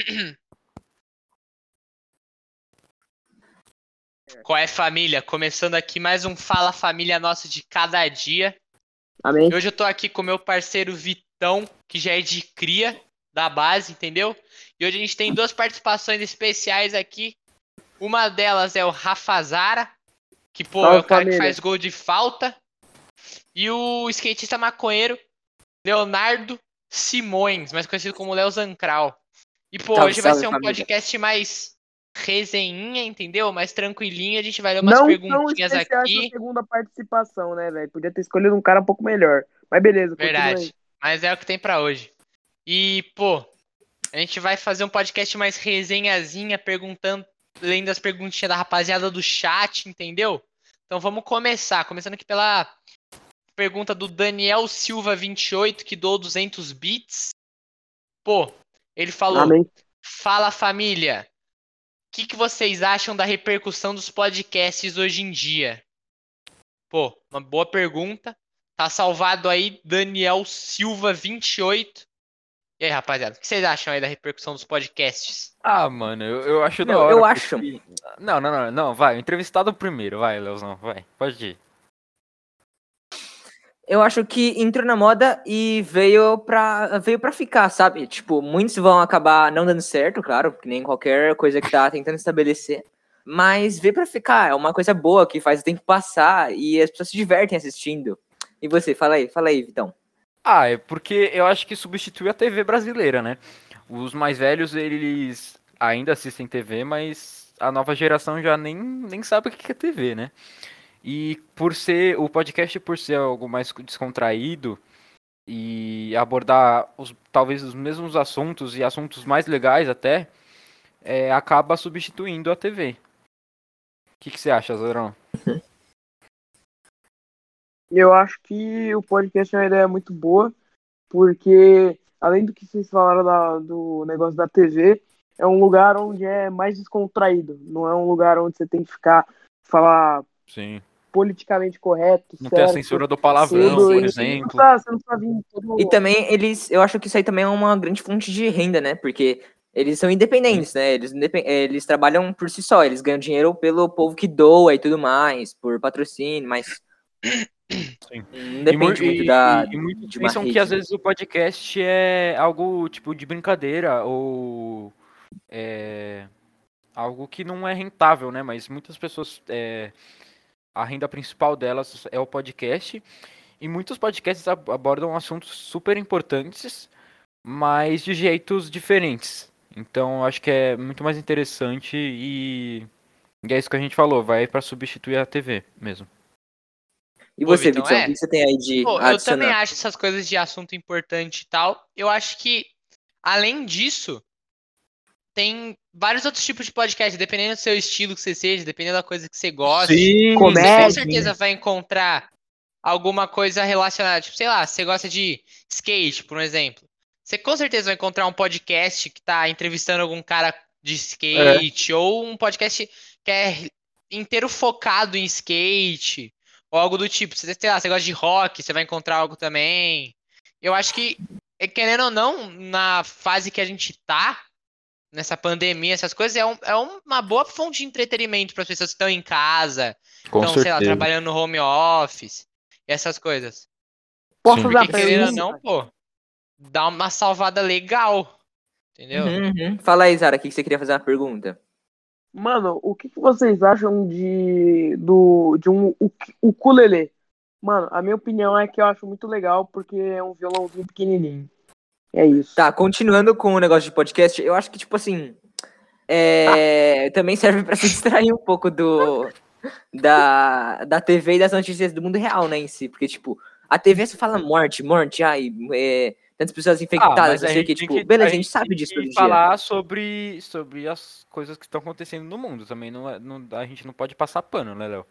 Qual é família? Começando aqui mais um Fala Família nosso de cada dia. Amém. Hoje eu tô aqui com meu parceiro Vitão, que já é de cria da base, entendeu? E hoje a gente tem duas participações especiais aqui. Uma delas é o Rafazara, que pô, Salve, é o cara família. que faz gol de falta. E o skatista maconheiro Leonardo Simões, mais conhecido como Léo Zancral. E pô, Salve, hoje vai salve, ser um família. podcast mais resenhinha, entendeu? Mais tranquilinho, a gente vai ler umas Não perguntinhas especial aqui. essa segunda participação, né, velho? Podia ter escolhido um cara um pouco melhor. Mas beleza, Verdade. Mas é o que tem pra hoje. E, pô, a gente vai fazer um podcast mais resenhazinha, perguntando, lendo as perguntinhas da rapaziada do chat, entendeu? Então vamos começar. Começando aqui pela pergunta do Daniel Silva 28, que doou 200 bits. Pô, ele falou: Amém. Fala família, o que, que vocês acham da repercussão dos podcasts hoje em dia? Pô, uma boa pergunta. Tá salvado aí Daniel Silva 28. E aí, rapaziada, o que vocês acham aí da repercussão dos podcasts? Ah, mano, eu, eu acho da Meu, hora. eu porque- acho. Não, não, não, não, vai, entrevistado primeiro, vai, Leozão, vai, pode ir. Eu acho que entrou na moda e veio pra, veio pra ficar, sabe? Tipo, muitos vão acabar não dando certo, claro, que nem qualquer coisa que tá tentando estabelecer. Mas veio pra ficar, é uma coisa boa que faz o tempo passar e as pessoas se divertem assistindo. E você, fala aí, fala aí, Vitão. Ah, é porque eu acho que substitui a TV brasileira, né? Os mais velhos, eles ainda assistem TV, mas a nova geração já nem, nem sabe o que é TV, né? E por ser, o podcast por ser algo mais descontraído e abordar os, talvez os mesmos assuntos e assuntos mais legais até, é, acaba substituindo a TV. O que, que você acha, Zorão? Eu acho que o podcast é uma ideia muito boa, porque além do que vocês falaram da- do negócio da TV, é um lugar onde é mais descontraído. Não é um lugar onde você tem que ficar falar Sim. Politicamente correto, Não tem a certo, censura do palavrão, tudo, por e Você não exemplo. tá, você não tá vindo todo... E também eles, eu acho que isso aí também é uma grande fonte de renda, né? Porque eles são independentes, né? Eles, eles trabalham por si só, eles ganham dinheiro pelo povo que doa e tudo mais, por patrocínio, mas Sim. não depende e, mu- muito da. e, e muitos pensam rede, que às né? vezes o podcast é algo tipo de brincadeira ou é, algo que não é rentável, né? Mas muitas pessoas é, a renda principal delas é o podcast e muitos podcasts ab- abordam assuntos super importantes, mas de jeitos diferentes. Então eu acho que é muito mais interessante e, e é isso que a gente falou, vai para substituir a TV mesmo. E você, Vitão, Vitão, é. o que você tem aí de Pô, eu também acho essas coisas de assunto importante e tal. Eu acho que, além disso, tem vários outros tipos de podcast, dependendo do seu estilo que você seja, dependendo da coisa que você gosta. Sim, Você com certeza vai encontrar alguma coisa relacionada, tipo, sei lá, você gosta de skate, por um exemplo. Você com certeza vai encontrar um podcast que tá entrevistando algum cara de skate, ou um podcast que é inteiro focado em skate, ou algo do tipo. Você, sei lá, você gosta de rock, você vai encontrar algo também. Eu acho que, é, querendo ou não, na fase que a gente tá, nessa pandemia, essas coisas, é, um- é uma boa fonte de entretenimento para as pessoas que estão em casa, com então, sei lá, trabalhando no home office essas coisas. Posso Sim. fazer a Porque querendo não, pô, dá uma salvada legal. Entendeu? Uhum, uhum. Fala aí, Zara, o que você queria fazer uma pergunta? Mano, o que, que vocês acham de do de um uk- ukulele? Mano, a minha opinião é que eu acho muito legal porque é um violãozinho pequenininho. É isso. Tá, continuando com o negócio de podcast, eu acho que, tipo assim, é, também serve pra se distrair um pouco do da, da TV e das notícias do mundo real, né, em si. Porque, tipo, a TV só fala morte, morte, ai, é, tantas pessoas infectadas, Ah, não sei o que, tipo, beleza, a gente sabe tem disso que todo dia. falar sobre, sobre as coisas que estão acontecendo no mundo também. Não, é- não- a gente não pode passar pano, né, Léo?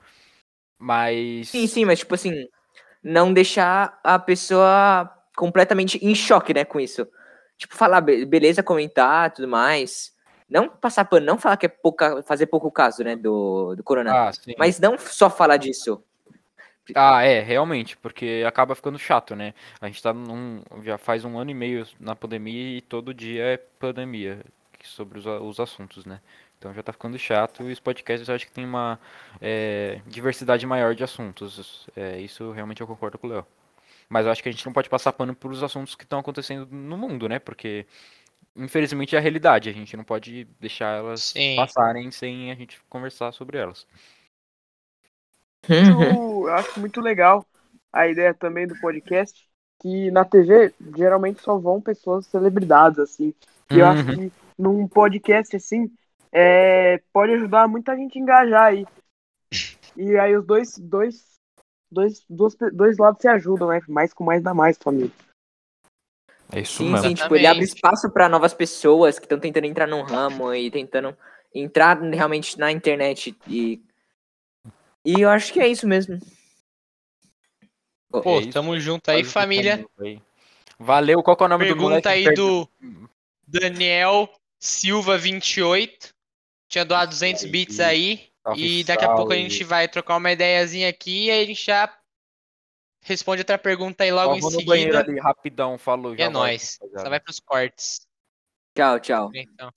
Mas. Sim, sim, mas, tipo assim, não deixar a pessoa completamente em choque, né, com isso. Tipo, falar, be- beleza, comentar, tudo mais. Não passar pano, não falar que é pouca, fazer pouco caso, né, do, do corona. Ah. Mas não só falar disso. Ah, é, realmente, porque acaba ficando chato, né? A gente tá num. Já faz um ano e meio na pandemia e todo dia é pandemia. sobre os, os assuntos, né? Então já tá ficando chato e os podcasts eu acho que tem uma é, diversidade maior de assuntos. É, isso realmente eu concordo com o Léo. Mas eu acho que a gente não pode passar pano por os assuntos que estão acontecendo no mundo, né? Porque infelizmente é a realidade, a gente não pode deixar elas Sim. passarem sem a gente conversar sobre elas. Uhum. Eu acho muito legal a ideia também do podcast, que na TV geralmente só vão pessoas celebridades, assim. E eu acho Uhum. que num podcast assim, é, pode ajudar muita gente a engajar aí. E aí os dois, dois, dois, dois, dois lados se ajudam, né? Mais com mais dá mais, família. É isso Sim, mesmo. sim, tipo, ele abre espaço pra novas pessoas que estão tentando entrar num ramo e tentando entrar realmente na internet e e eu acho que é isso mesmo. Pô, É isso. tamo junto aí, família. aí. Valeu, qual que é o nome do moleque? Pergunta aí do Daniel Silva 28. Tinha doado 200 Aí, bits aí. Salve, E daqui a pouco a gente vai trocar uma ideiazinha aqui e aí a gente já responde outra pergunta aí logo Ó, em vou no banheiro seguida. ali, rapidão, falou. E já é nóis. Só vai pros cortes. Tchau, tchau. Então.